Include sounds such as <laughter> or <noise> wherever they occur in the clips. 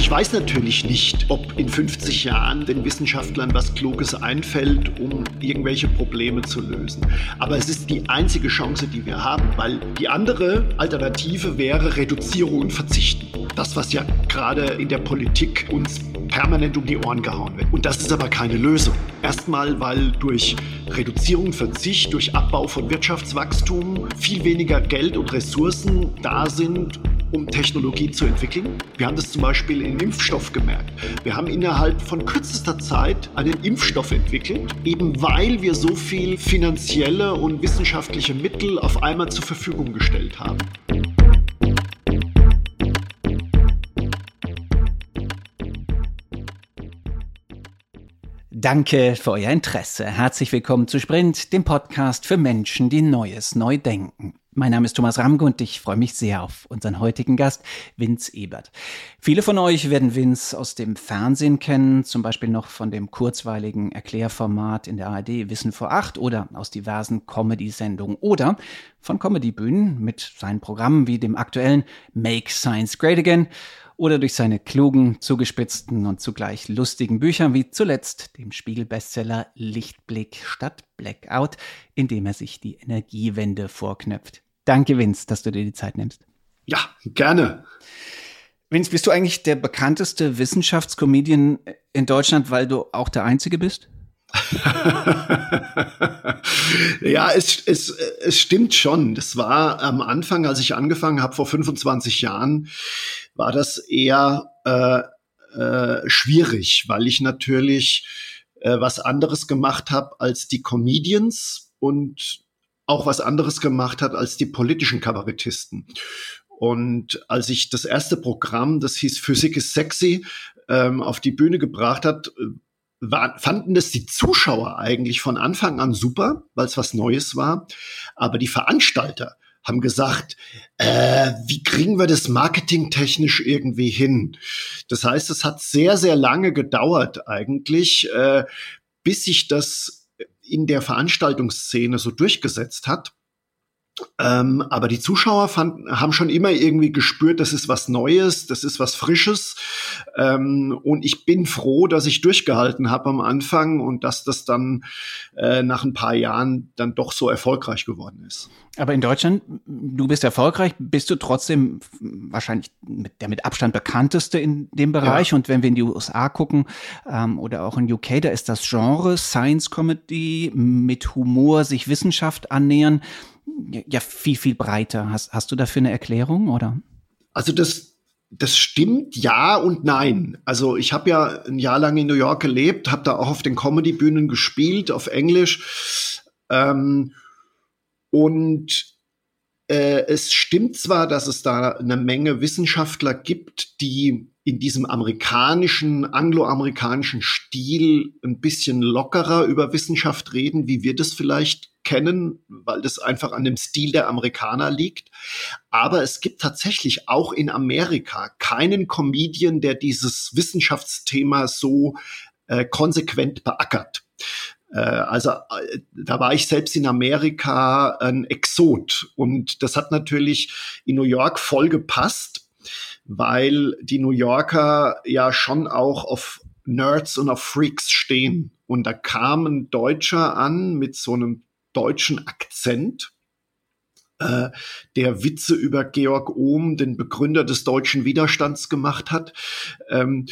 Also ich weiß natürlich nicht, ob in 50 Jahren den Wissenschaftlern was Kluges einfällt, um irgendwelche Probleme zu lösen. Aber es ist die einzige Chance, die wir haben, weil die andere Alternative wäre Reduzierung und Verzichten. Das, was ja gerade in der Politik uns permanent um die Ohren gehauen wird. Und das ist aber keine Lösung. Erstmal, weil durch Reduzierung, Verzicht, durch Abbau von Wirtschaftswachstum viel weniger Geld und Ressourcen da sind, um Technologie zu entwickeln. Wir haben das zum Beispiel im Impfstoff gemerkt. Wir haben innerhalb von kürzester Zeit einen Impfstoff entwickelt, eben weil wir so viel finanzielle und wissenschaftliche Mittel auf einmal zur Verfügung gestellt haben. Danke für euer Interesse. Herzlich willkommen zu Sprint, dem Podcast für Menschen, die Neues neu denken. Mein Name ist Thomas Ramge und ich freue mich sehr auf unseren heutigen Gast, Vince Ebert. Viele von euch werden Vince aus dem Fernsehen kennen, zum Beispiel noch von dem kurzweiligen Erklärformat in der ARD Wissen vor acht oder aus diversen Comedy-Sendungen oder von Comedybühnen mit seinen Programmen wie dem aktuellen Make Science Great Again oder durch seine klugen, zugespitzten und zugleich lustigen Bücher wie zuletzt dem Spiegel-Bestseller Lichtblick statt Blackout, in dem er sich die Energiewende vorknöpft. Danke, Vince, dass du dir die Zeit nimmst. Ja, gerne. Vince, bist du eigentlich der bekannteste Wissenschaftscomedian in Deutschland, weil du auch der Einzige bist? <laughs> ja, es, es, es stimmt schon. Das war am Anfang, als ich angefangen habe, vor 25 Jahren, war das eher äh, äh, schwierig, weil ich natürlich äh, was anderes gemacht habe als die Comedians und auch was anderes gemacht hat als die politischen Kabarettisten. Und als ich das erste Programm, das hieß Physik ist sexy, ähm, auf die Bühne gebracht hat, war, fanden das die Zuschauer eigentlich von Anfang an super, weil es was Neues war. Aber die Veranstalter haben gesagt, äh, wie kriegen wir das marketingtechnisch irgendwie hin? Das heißt, es hat sehr, sehr lange gedauert eigentlich, äh, bis sich das in der Veranstaltungsszene so durchgesetzt hat. Ähm, aber die Zuschauer fanden, haben schon immer irgendwie gespürt, das ist was Neues, das ist was Frisches. Ähm, und ich bin froh, dass ich durchgehalten habe am Anfang und dass das dann äh, nach ein paar Jahren dann doch so erfolgreich geworden ist. Aber in Deutschland, du bist erfolgreich, bist du trotzdem wahrscheinlich mit, der mit Abstand bekannteste in dem Bereich. Ja. Und wenn wir in die USA gucken ähm, oder auch in UK, da ist das Genre Science Comedy mit Humor sich Wissenschaft annähern ja viel, viel breiter. Hast, hast du dafür eine Erklärung oder? Also das, das stimmt ja und nein. Also ich habe ja ein Jahr lang in New York gelebt, habe da auch auf den Comedy-Bühnen gespielt, auf Englisch. Ähm, und äh, es stimmt zwar, dass es da eine Menge Wissenschaftler gibt, die in diesem amerikanischen, angloamerikanischen Stil ein bisschen lockerer über Wissenschaft reden, wie wir das vielleicht kennen, weil das einfach an dem Stil der Amerikaner liegt. Aber es gibt tatsächlich auch in Amerika keinen Comedian, der dieses Wissenschaftsthema so äh, konsequent beackert. Äh, also äh, da war ich selbst in Amerika ein Exot und das hat natürlich in New York voll gepasst, weil die New Yorker ja schon auch auf Nerds und auf Freaks stehen. Und da kam ein Deutscher an mit so einem deutschen Akzent, äh, der Witze über Georg Ohm, den Begründer des deutschen Widerstands, gemacht hat. Ähm,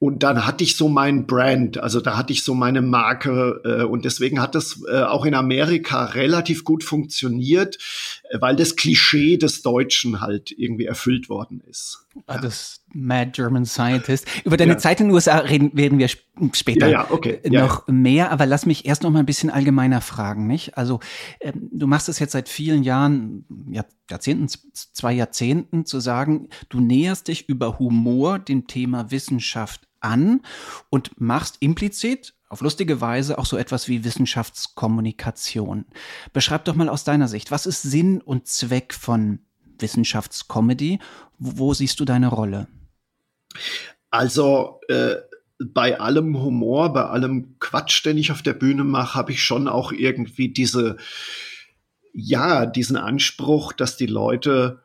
und dann hatte ich so mein Brand, also da hatte ich so meine Marke äh, und deswegen hat das äh, auch in Amerika relativ gut funktioniert, weil das Klischee des Deutschen halt irgendwie erfüllt worden ist. Ah, das Mad German Scientist. Über deine ja. Zeit in den USA reden werden wir später ja, ja, okay. noch mehr, aber lass mich erst noch mal ein bisschen allgemeiner fragen, nicht? Also ähm, du machst es jetzt seit vielen Jahren, Jahrzehnten, zwei Jahrzehnten zu sagen, du näherst dich über Humor dem Thema Wissenschaft an und machst implizit auf lustige Weise auch so etwas wie Wissenschaftskommunikation. Beschreib doch mal aus deiner Sicht, was ist Sinn und Zweck von Wissenschaftscomedy? Wo, wo siehst du deine Rolle? Also äh, bei allem Humor, bei allem Quatsch, den ich auf der Bühne mache, habe ich schon auch irgendwie diese, ja, diesen Anspruch, dass die Leute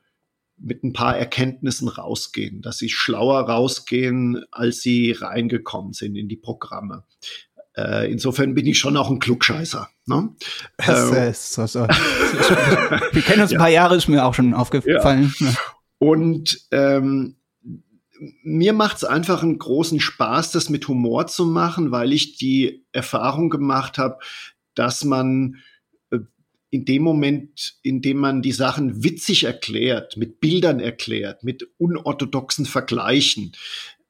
mit ein paar Erkenntnissen rausgehen, dass sie schlauer rausgehen, als sie reingekommen sind in die Programme. Äh, insofern bin ich schon auch ein Klugscheißer. Ne? <laughs> Das äh, ist so, so. Wir kennen uns <laughs> ein paar Jahre, ist mir auch schon aufgefallen. Ja. Und ähm, mir macht es einfach einen großen Spaß, das mit Humor zu machen, weil ich die Erfahrung gemacht habe, dass man äh, in dem Moment, in dem man die Sachen witzig erklärt, mit Bildern erklärt, mit unorthodoxen Vergleichen,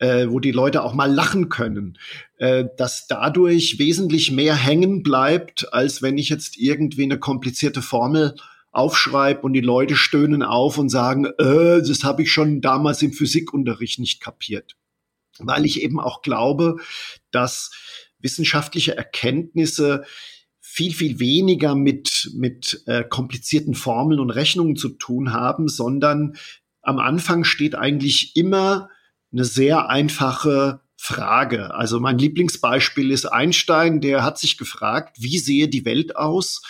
äh, wo die Leute auch mal lachen können, äh, dass dadurch wesentlich mehr hängen bleibt, als wenn ich jetzt irgendwie eine komplizierte Formel aufschreibe und die Leute stöhnen auf und sagen, äh, das habe ich schon damals im Physikunterricht nicht kapiert. Weil ich eben auch glaube, dass wissenschaftliche Erkenntnisse viel, viel weniger mit, mit äh, komplizierten Formeln und Rechnungen zu tun haben, sondern am Anfang steht eigentlich immer eine sehr einfache Frage. Also mein Lieblingsbeispiel ist Einstein, der hat sich gefragt, wie sehe die Welt aus,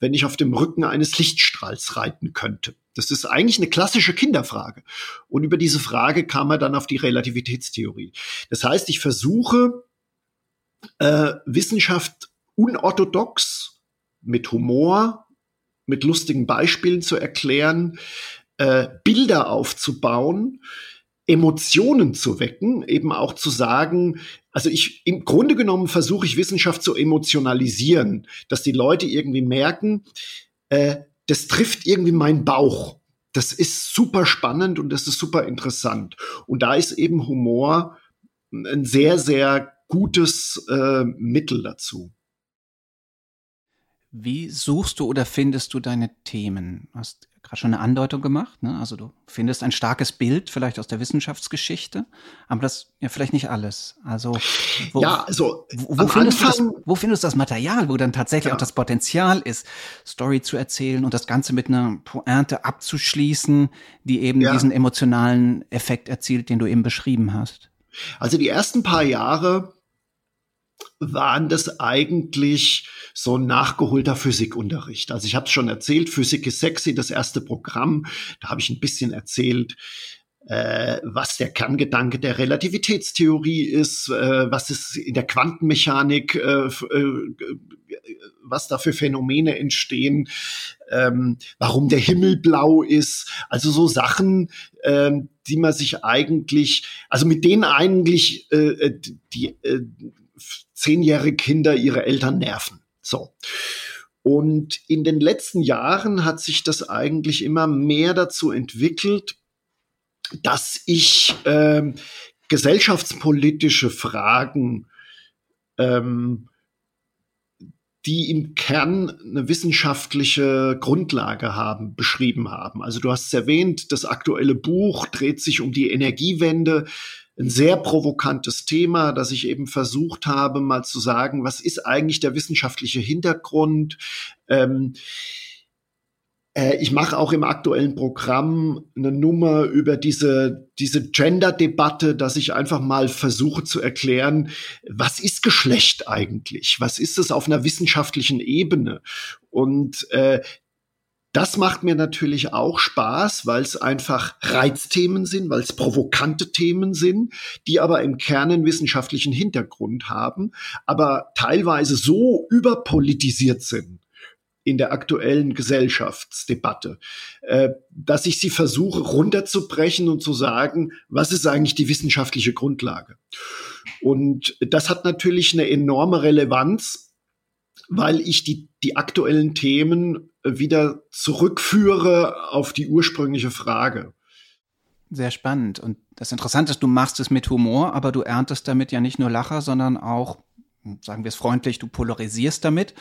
wenn ich auf dem Rücken eines Lichtstrahls reiten könnte? Das ist eigentlich eine klassische Kinderfrage. Und über diese Frage kam er dann auf die Relativitätstheorie. Das heißt, ich versuche, äh, Wissenschaft unorthodox, mit Humor, mit lustigen Beispielen zu erklären, äh, Bilder aufzubauen, Emotionen zu wecken, eben auch zu sagen, also ich im Grunde genommen versuche ich Wissenschaft zu emotionalisieren, dass die Leute irgendwie merken, äh, das trifft irgendwie meinen Bauch. Das ist super spannend und das ist super interessant. Und da ist eben Humor ein sehr, sehr gutes äh, Mittel dazu. Wie suchst du oder findest du deine Themen? Hast gerade schon eine Andeutung gemacht. Ne? Also du findest ein starkes Bild vielleicht aus der Wissenschaftsgeschichte, aber das ja vielleicht nicht alles. Also wo, ja, also wo, wo findest du das, wo findest du das Material, wo dann tatsächlich ja. auch das Potenzial ist, Story zu erzählen und das Ganze mit einer Pointe abzuschließen, die eben ja. diesen emotionalen Effekt erzielt, den du eben beschrieben hast? Also die ersten paar Jahre waren das eigentlich so ein nachgeholter Physikunterricht. Also ich habe es schon erzählt, Physik ist sexy, das erste Programm. Da habe ich ein bisschen erzählt, äh, was der Kerngedanke der Relativitätstheorie ist, äh, was ist in der Quantenmechanik, äh, äh, was da für Phänomene entstehen, ähm, warum der Himmel blau ist. Also so Sachen, ähm, die man sich eigentlich, also mit denen eigentlich äh, äh die äh, zehnjährige Kinder ihre Eltern nerven. So. Und in den letzten Jahren hat sich das eigentlich immer mehr dazu entwickelt, dass ich ähm, gesellschaftspolitische Fragen, ähm, die im Kern eine wissenschaftliche Grundlage haben, beschrieben haben. Also du hast es erwähnt, das aktuelle Buch dreht sich um die Energiewende ein sehr provokantes Thema, dass ich eben versucht habe, mal zu sagen, was ist eigentlich der wissenschaftliche Hintergrund? Ähm, äh, ich mache auch im aktuellen Programm eine Nummer über diese, diese Gender-Debatte, dass ich einfach mal versuche zu erklären, was ist Geschlecht eigentlich? Was ist es auf einer wissenschaftlichen Ebene? Und äh, das macht mir natürlich auch Spaß, weil es einfach Reizthemen sind, weil es provokante Themen sind, die aber im Kern einen wissenschaftlichen Hintergrund haben, aber teilweise so überpolitisiert sind in der aktuellen Gesellschaftsdebatte, äh, dass ich sie versuche runterzubrechen und zu sagen, was ist eigentlich die wissenschaftliche Grundlage? Und das hat natürlich eine enorme Relevanz, weil ich die, die aktuellen Themen wieder zurückführe auf die ursprüngliche Frage. Sehr spannend. Und das Interessante ist, du machst es mit Humor, aber du erntest damit ja nicht nur Lacher, sondern auch, sagen wir es freundlich, du polarisierst damit.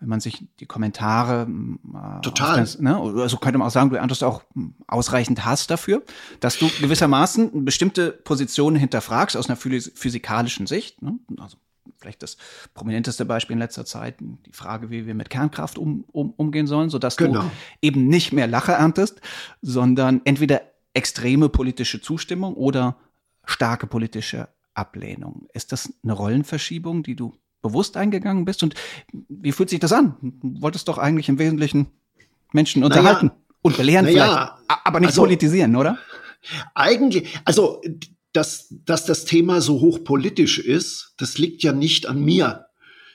Wenn man sich die Kommentare äh, total, das, ne, also könnte man auch sagen, du erntest auch ausreichend Hass dafür, dass du gewissermaßen bestimmte Positionen hinterfragst aus einer physikalischen Sicht. Ne? Also vielleicht das prominenteste Beispiel in letzter Zeit, die Frage, wie wir mit Kernkraft um, um, umgehen sollen, sodass genau. du eben nicht mehr Lache erntest, sondern entweder extreme politische Zustimmung oder starke politische Ablehnung. Ist das eine Rollenverschiebung, die du bewusst eingegangen bist? Und wie fühlt sich das an? Du wolltest doch eigentlich im Wesentlichen Menschen unterhalten. Naja, Und belehren naja, vielleicht, aber nicht also, politisieren, oder? Eigentlich, also dass, dass das Thema so hochpolitisch ist, das liegt ja nicht an mir,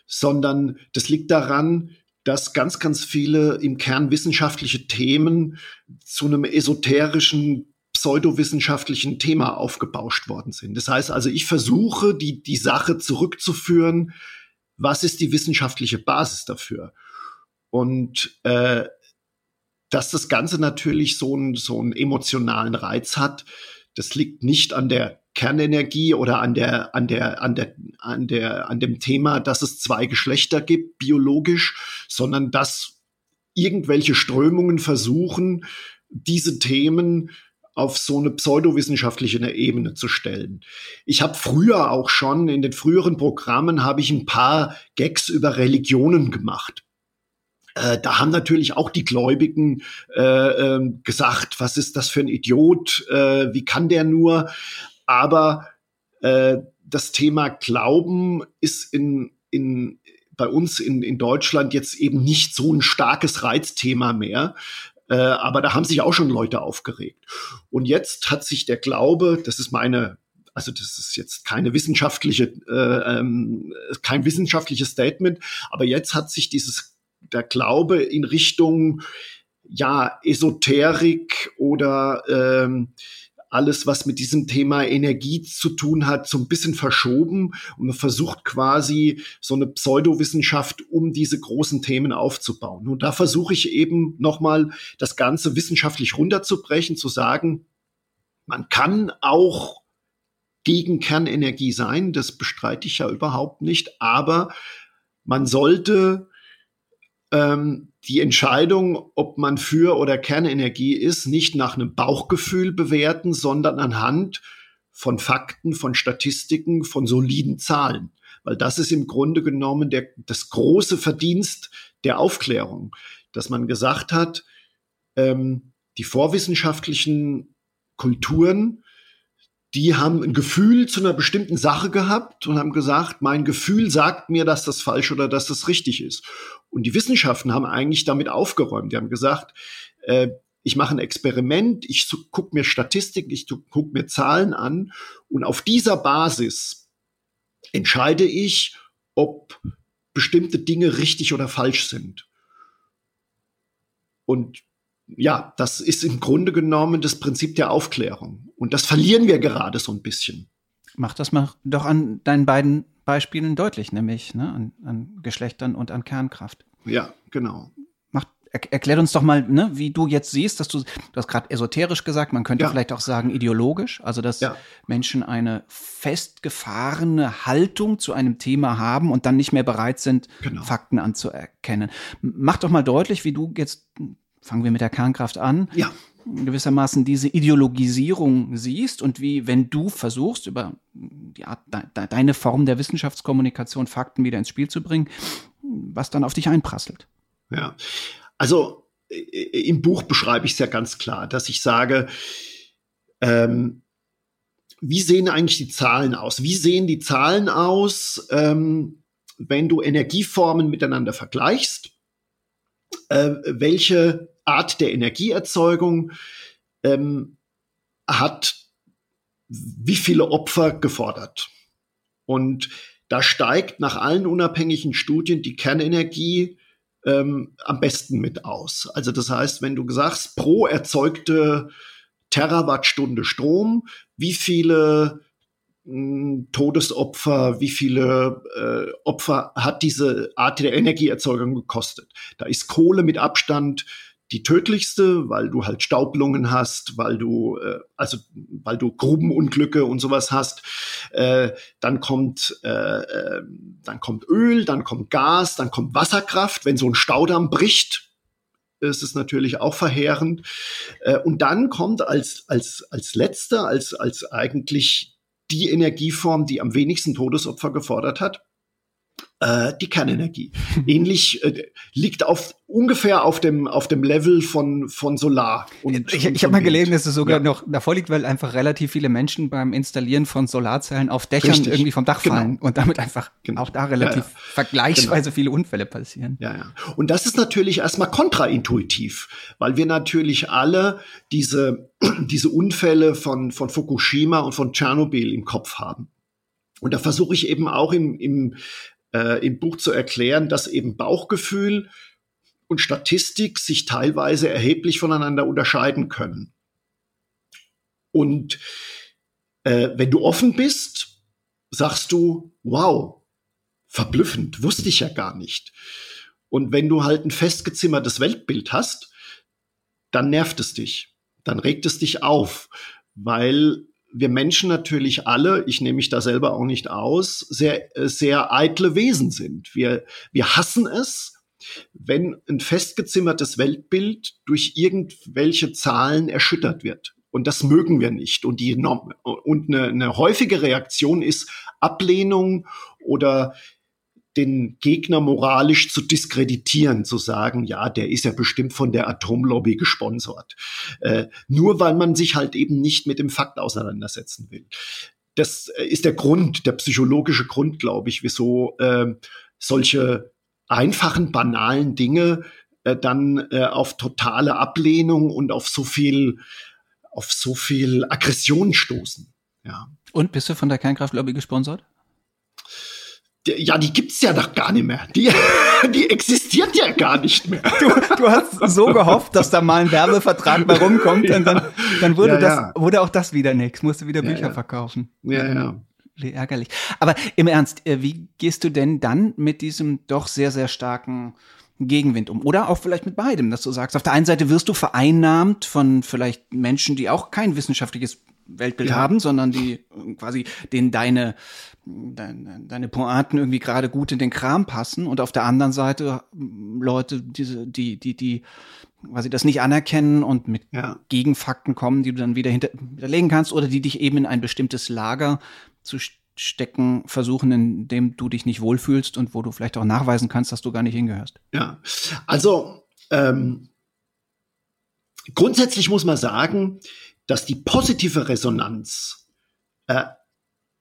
sondern das liegt daran, dass ganz, ganz viele im Kern wissenschaftliche Themen zu einem esoterischen, pseudowissenschaftlichen Thema aufgebauscht worden sind. Das heißt also, ich versuche, die, die Sache zurückzuführen, was ist die wissenschaftliche Basis dafür? Und äh, dass das Ganze natürlich so, ein, so einen emotionalen Reiz hat, das liegt nicht an der Kernenergie oder an der, an der, an der, an der, an dem Thema, dass es zwei Geschlechter gibt, biologisch, sondern dass irgendwelche Strömungen versuchen, diese Themen auf so eine pseudowissenschaftliche Ebene zu stellen. Ich habe früher auch schon in den früheren Programmen habe ich ein paar Gags über Religionen gemacht. Äh, da haben natürlich auch die Gläubigen äh, äh, gesagt, was ist das für ein Idiot, äh, wie kann der nur? Aber äh, das Thema Glauben ist in, in, bei uns in, in Deutschland jetzt eben nicht so ein starkes Reizthema mehr. Äh, aber da haben sich auch schon Leute aufgeregt. Und jetzt hat sich der Glaube, das ist meine also das ist jetzt keine wissenschaftliche, äh, ähm, kein wissenschaftliches Statement, aber jetzt hat sich dieses der Glaube in Richtung ja Esoterik oder ähm, alles, was mit diesem Thema Energie zu tun hat, so ein bisschen verschoben und man versucht quasi so eine Pseudowissenschaft um diese großen Themen aufzubauen. Und da versuche ich eben nochmal das Ganze wissenschaftlich runterzubrechen, zu sagen, man kann auch gegen Kernenergie sein, das bestreite ich ja überhaupt nicht, aber man sollte ähm, die Entscheidung, ob man für oder Kernenergie ist, nicht nach einem Bauchgefühl bewerten, sondern anhand von Fakten, von Statistiken, von soliden Zahlen. Weil das ist im Grunde genommen der, das große Verdienst der Aufklärung, dass man gesagt hat, ähm, die vorwissenschaftlichen Kulturen die haben ein Gefühl zu einer bestimmten Sache gehabt und haben gesagt, mein Gefühl sagt mir, dass das falsch oder dass das richtig ist. Und die Wissenschaften haben eigentlich damit aufgeräumt. Die haben gesagt, äh, ich mache ein Experiment, ich gucke mir Statistiken, ich gucke mir Zahlen an und auf dieser Basis entscheide ich, ob bestimmte Dinge richtig oder falsch sind. Und ja, das ist im Grunde genommen das Prinzip der Aufklärung. Und das verlieren wir gerade so ein bisschen. Mach das mal doch an deinen beiden Beispielen deutlich, nämlich ne, an, an Geschlechtern und an Kernkraft. Ja, genau. Mach, er, erklär uns doch mal, ne, wie du jetzt siehst, dass du, du hast gerade esoterisch gesagt, man könnte ja. vielleicht auch sagen ideologisch, also dass ja. Menschen eine festgefahrene Haltung zu einem Thema haben und dann nicht mehr bereit sind, genau. Fakten anzuerkennen. Mach doch mal deutlich, wie du jetzt fangen wir mit der Kernkraft an, ja. gewissermaßen diese Ideologisierung siehst und wie, wenn du versuchst, über die Art, de, deine Form der Wissenschaftskommunikation Fakten wieder ins Spiel zu bringen, was dann auf dich einprasselt. Ja, also im Buch beschreibe ich es ja ganz klar, dass ich sage, ähm, wie sehen eigentlich die Zahlen aus? Wie sehen die Zahlen aus, ähm, wenn du Energieformen miteinander vergleichst? Äh, welche Art der Energieerzeugung ähm, hat wie viele Opfer gefordert. Und da steigt nach allen unabhängigen Studien die Kernenergie ähm, am besten mit aus. Also das heißt, wenn du sagst, pro erzeugte Terawattstunde Strom, wie viele Todesopfer, wie viele äh, Opfer hat diese Art der Energieerzeugung gekostet. Da ist Kohle mit Abstand die tödlichste, weil du halt Staublungen hast, weil du äh, also weil du Grubenunglücke und sowas hast. Äh, dann kommt äh, äh, dann kommt Öl, dann kommt Gas, dann kommt Wasserkraft. Wenn so ein Staudamm bricht, ist es natürlich auch verheerend. Äh, und dann kommt als als als letzter, als als eigentlich die Energieform, die am wenigsten Todesopfer gefordert hat, Äh, die Kernenergie. <laughs> Ähnlich äh, liegt auf ungefähr auf dem auf dem Level von von Solar. Und, ich ich habe mal gelesen, dass es sogar ja. noch davor liegt, weil einfach relativ viele Menschen beim Installieren von Solarzellen auf Dächern Richtig. irgendwie vom Dach genau. fallen und damit einfach genau. auch da relativ ja, ja. vergleichsweise genau. viele Unfälle passieren. Ja, ja. Und das ist natürlich erstmal kontraintuitiv, weil wir natürlich alle diese <clears throat> diese Unfälle von von Fukushima und von Tschernobyl im Kopf haben. Und da versuche ich eben auch im, im äh, im Buch zu erklären, dass eben Bauchgefühl und Statistik sich teilweise erheblich voneinander unterscheiden können. Und äh, wenn du offen bist, sagst du, wow, verblüffend, wusste ich ja gar nicht. Und wenn du halt ein festgezimmertes Weltbild hast, dann nervt es dich, dann regt es dich auf, weil wir Menschen natürlich alle, ich nehme mich da selber auch nicht aus, sehr, sehr eitle Wesen sind. Wir, wir hassen es, wenn ein festgezimmertes Weltbild durch irgendwelche Zahlen erschüttert wird. Und das mögen wir nicht. Und, die, und eine, eine häufige Reaktion ist Ablehnung oder den Gegner moralisch zu diskreditieren, zu sagen, ja, der ist ja bestimmt von der Atomlobby gesponsert. Äh, nur weil man sich halt eben nicht mit dem Fakt auseinandersetzen will. Das äh, ist der Grund, der psychologische Grund, glaube ich, wieso äh, solche einfachen, banalen Dinge äh, dann äh, auf totale Ablehnung und auf so viel, auf so viel Aggression stoßen. Ja. Und bist du von der Kernkraftlobby gesponsert? Ja, die gibt's ja doch gar nicht mehr. Die, <laughs> die existiert ja gar nicht mehr. Du, du hast so gehofft, dass da mal ein Werbevertrag bei rumkommt ja. und dann, dann wurde ja, das, wurde auch das wieder nix. Musste wieder Bücher verkaufen. Ja, ja. Wie ärgerlich. Aber im Ernst, äh, wie gehst du denn dann mit diesem doch sehr, sehr starken Gegenwind um? Oder auch vielleicht mit beidem, dass du sagst, auf der einen Seite wirst du vereinnahmt von vielleicht Menschen, die auch kein wissenschaftliches Weltbild haben, sondern die quasi denen deine, deine, deine Pointen irgendwie gerade gut in den Kram passen und auf der anderen Seite hm, Leute, diese, die, die, die quasi das nicht anerkennen und mit ja. Gegenfakten kommen, die du dann wieder hinter, hinterlegen kannst oder die dich eben in ein bestimmtes Lager zu stecken versuchen, in dem du dich nicht wohlfühlst und wo du vielleicht auch nachweisen kannst, dass du gar nicht hingehörst. Ja, also ähm, grundsätzlich muss man sagen, dass die positive Resonanz äh,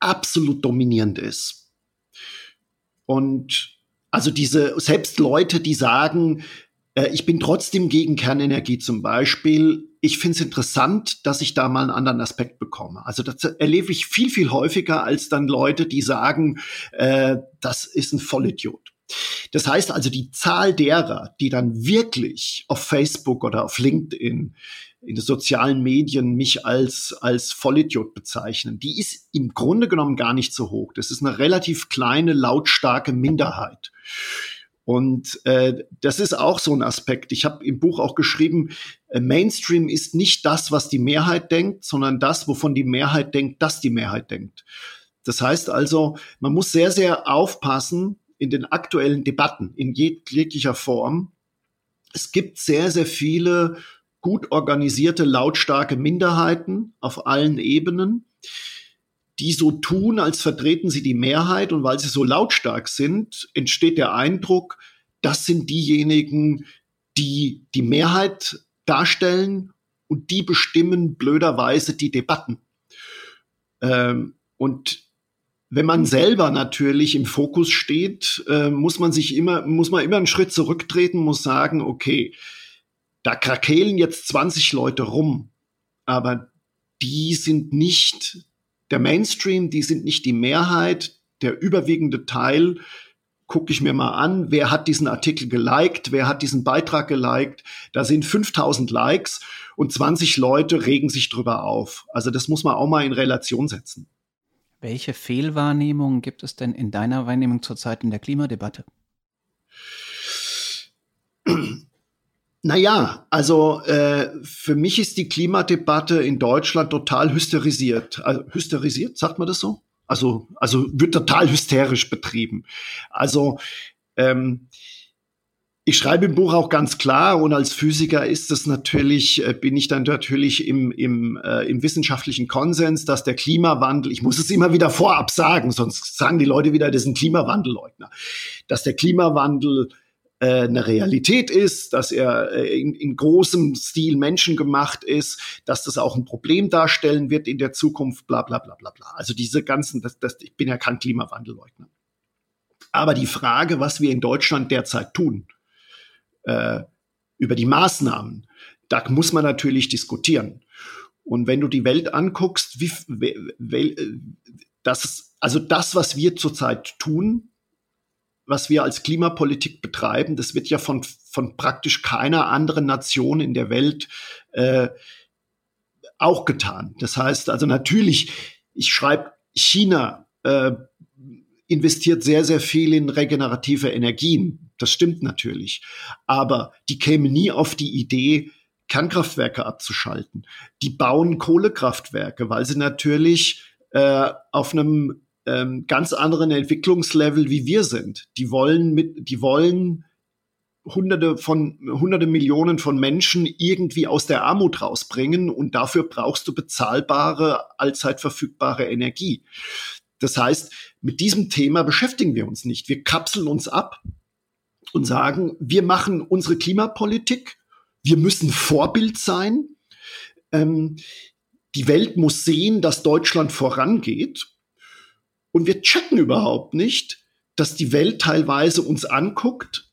absolut dominierend ist. Und also diese, selbst Leute, die sagen, äh, ich bin trotzdem gegen Kernenergie zum Beispiel, ich finde es interessant, dass ich da mal einen anderen Aspekt bekomme. Also das erlebe ich viel, viel häufiger als dann Leute, die sagen, äh, das ist ein Vollidiot. Das heißt also, die Zahl derer, die dann wirklich auf Facebook oder auf LinkedIn in den sozialen Medien mich als, als Vollidiot bezeichnen, die ist im Grunde genommen gar nicht so hoch. Das ist eine relativ kleine, lautstarke Minderheit. Und äh, das ist auch so ein Aspekt. Ich habe im Buch auch geschrieben, äh, Mainstream ist nicht das, was die Mehrheit denkt, sondern das, wovon die Mehrheit denkt, dass die Mehrheit denkt. Das heißt also, man muss sehr, sehr aufpassen in den aktuellen Debatten in jeglicher Form. Es gibt sehr, sehr viele gut organisierte, lautstarke Minderheiten auf allen Ebenen, die so tun, als vertreten sie die Mehrheit und weil sie so lautstark sind, entsteht der Eindruck, das sind diejenigen, die die Mehrheit darstellen und die bestimmen blöderweise die Debatten. Ähm, und wenn man selber natürlich im Fokus steht, äh, muss man sich immer, muss man immer einen Schritt zurücktreten, muss sagen, okay, da krakehlen jetzt 20 Leute rum, aber die sind nicht der Mainstream, die sind nicht die Mehrheit, der überwiegende Teil gucke ich mir mal an, wer hat diesen Artikel geliked, wer hat diesen Beitrag geliked. Da sind 5000 Likes und 20 Leute regen sich drüber auf. Also das muss man auch mal in Relation setzen. Welche Fehlwahrnehmungen gibt es denn in deiner Wahrnehmung zurzeit in der Klimadebatte? <clears throat> Naja, also äh, für mich ist die Klimadebatte in Deutschland total hysterisiert. Also, hysterisiert, sagt man das so? Also, also wird total hysterisch betrieben. Also ähm, ich schreibe im Buch auch ganz klar und als Physiker ist es natürlich, äh, bin ich dann natürlich im, im, äh, im wissenschaftlichen Konsens, dass der Klimawandel, ich muss es immer wieder vorab sagen, sonst sagen die Leute wieder, das sind Klimawandelleugner, dass der Klimawandel eine Realität ist, dass er äh, in, in großem Stil menschengemacht ist, dass das auch ein Problem darstellen wird in der Zukunft, bla bla bla bla bla. Also diese ganzen, das, das, ich bin ja kein Klimawandelleugner. Aber die Frage, was wir in Deutschland derzeit tun, äh, über die Maßnahmen, da muss man natürlich diskutieren. Und wenn du die Welt anguckst, wie, wie, das, also das, was wir zurzeit tun, was wir als Klimapolitik betreiben, das wird ja von, von praktisch keiner anderen Nation in der Welt äh, auch getan. Das heißt also natürlich, ich schreibe China äh, investiert sehr, sehr viel in regenerative Energien. Das stimmt natürlich. Aber die kämen nie auf die Idee, Kernkraftwerke abzuschalten. Die bauen Kohlekraftwerke, weil sie natürlich äh, auf einem ähm, ganz anderen Entwicklungslevel wie wir sind. Die wollen mit, die wollen Hunderte von Hunderte Millionen von Menschen irgendwie aus der Armut rausbringen und dafür brauchst du bezahlbare, allzeit verfügbare Energie. Das heißt, mit diesem Thema beschäftigen wir uns nicht. Wir kapseln uns ab und sagen, wir machen unsere Klimapolitik, wir müssen Vorbild sein. Ähm, die Welt muss sehen, dass Deutschland vorangeht. Und wir checken überhaupt nicht, dass die Welt teilweise uns anguckt,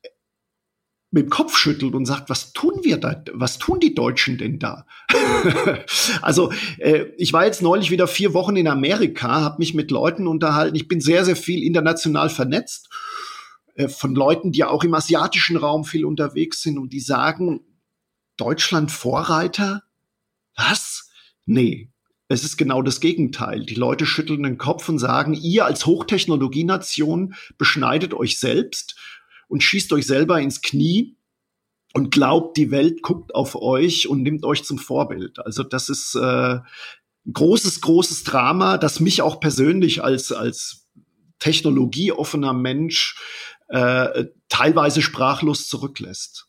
mit dem Kopf schüttelt und sagt, was tun wir da, was tun die Deutschen denn da? <laughs> also äh, ich war jetzt neulich wieder vier Wochen in Amerika, habe mich mit Leuten unterhalten. Ich bin sehr, sehr viel international vernetzt äh, von Leuten, die auch im asiatischen Raum viel unterwegs sind und die sagen, Deutschland Vorreiter? Was? Nee, es ist genau das Gegenteil. Die Leute schütteln den Kopf und sagen, ihr als Hochtechnologienation beschneidet euch selbst und schießt euch selber ins Knie und glaubt, die Welt guckt auf euch und nimmt euch zum Vorbild. Also das ist äh, großes, großes Drama, das mich auch persönlich als, als technologieoffener Mensch äh, teilweise sprachlos zurücklässt.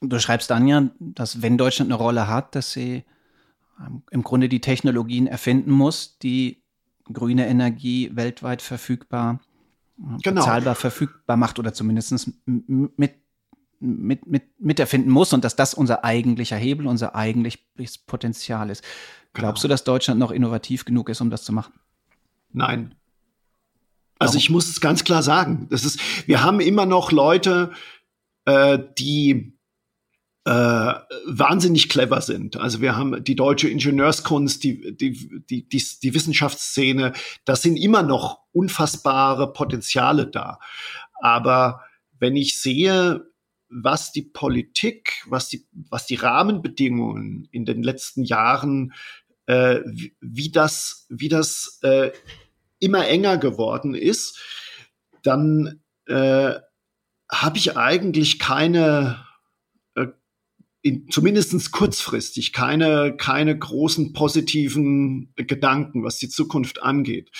Du schreibst dann ja, dass wenn Deutschland eine Rolle hat, dass sie im Grunde die Technologien erfinden muss, die grüne Energie weltweit verfügbar genau. bezahlbar verfügbar macht oder zumindest mit, mit, mit, miterfinden muss und dass das unser eigentlicher Hebel, unser eigentliches Potenzial ist. Glaubst genau. du, dass Deutschland noch innovativ genug ist, um das zu machen? Nein. Also ich muss es ganz klar sagen. Das ist, wir haben immer noch Leute, äh, die äh, wahnsinnig clever sind. Also wir haben die deutsche Ingenieurskunst, die, die, die, die, die Wissenschaftsszene, das sind immer noch unfassbare Potenziale da. Aber wenn ich sehe, was die Politik, was die, was die Rahmenbedingungen in den letzten Jahren, äh, wie, wie das, wie das äh, immer enger geworden ist, dann äh, habe ich eigentlich keine in, zumindest kurzfristig keine, keine großen positiven Gedanken, was die Zukunft angeht.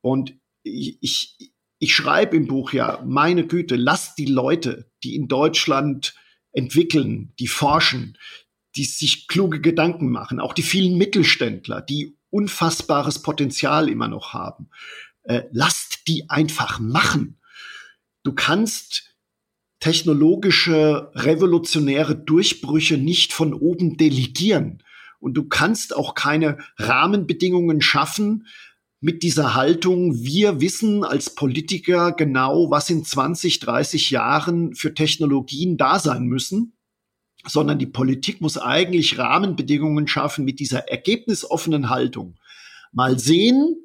Und ich, ich, ich schreibe im Buch ja, meine Güte, lasst die Leute, die in Deutschland entwickeln, die forschen, die sich kluge Gedanken machen, auch die vielen Mittelständler, die unfassbares Potenzial immer noch haben, äh, lasst die einfach machen. Du kannst technologische revolutionäre Durchbrüche nicht von oben delegieren. Und du kannst auch keine Rahmenbedingungen schaffen mit dieser Haltung, wir wissen als Politiker genau, was in 20, 30 Jahren für Technologien da sein müssen, sondern die Politik muss eigentlich Rahmenbedingungen schaffen mit dieser ergebnisoffenen Haltung. Mal sehen,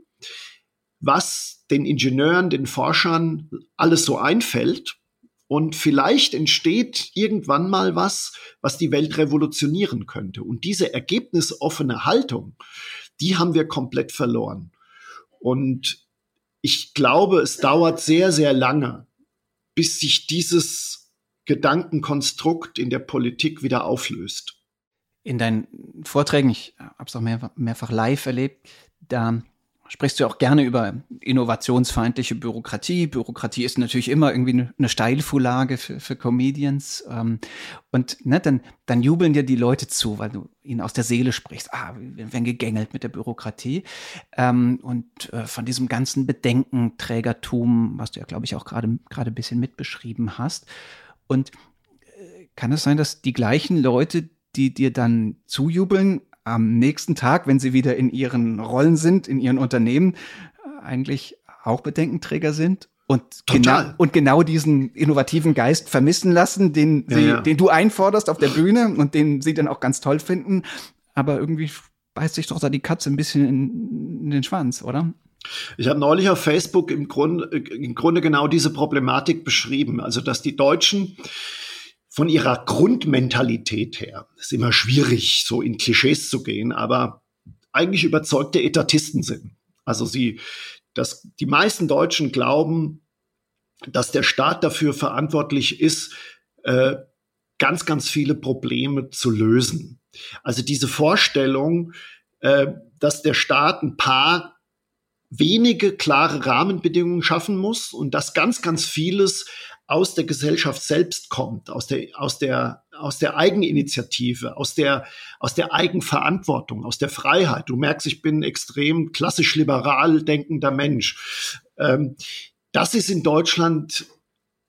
was den Ingenieuren, den Forschern alles so einfällt und vielleicht entsteht irgendwann mal was, was die Welt revolutionieren könnte. Und diese ergebnisoffene Haltung, die haben wir komplett verloren. Und ich glaube, es dauert sehr, sehr lange, bis sich dieses Gedankenkonstrukt in der Politik wieder auflöst. In deinen Vorträgen, ich habe es auch mehr, mehrfach live erlebt, da sprichst du auch gerne über innovationsfeindliche Bürokratie. Bürokratie ist natürlich immer irgendwie eine Steilvorlage für, für Comedians. Ähm, und ne, dann, dann jubeln dir die Leute zu, weil du ihnen aus der Seele sprichst. Ah, wir werden gegängelt mit der Bürokratie. Ähm, und äh, von diesem ganzen Bedenkenträgertum, was du ja, glaube ich, auch gerade gerade ein bisschen mitbeschrieben hast. Und äh, kann es sein, dass die gleichen Leute, die dir dann zujubeln, am nächsten Tag, wenn sie wieder in ihren Rollen sind, in ihren Unternehmen, eigentlich auch Bedenkenträger sind und genau, und genau diesen innovativen Geist vermissen lassen, den, sie, ja. den du einforderst auf der Bühne und den sie dann auch ganz toll finden. Aber irgendwie beißt sich doch da die Katze ein bisschen in, in den Schwanz, oder? Ich habe neulich auf Facebook im Grunde, im Grunde genau diese Problematik beschrieben. Also, dass die Deutschen von ihrer Grundmentalität her, ist immer schwierig, so in Klischees zu gehen, aber eigentlich überzeugte Etatisten sind. Also sie, dass die meisten Deutschen glauben, dass der Staat dafür verantwortlich ist, äh, ganz, ganz viele Probleme zu lösen. Also diese Vorstellung, äh, dass der Staat ein paar wenige klare Rahmenbedingungen schaffen muss und dass ganz, ganz vieles aus der Gesellschaft selbst kommt, aus der, aus der, aus der Eigeninitiative, aus der, aus der Eigenverantwortung, aus der Freiheit. Du merkst, ich bin extrem klassisch liberal denkender Mensch. Ähm, das ist in Deutschland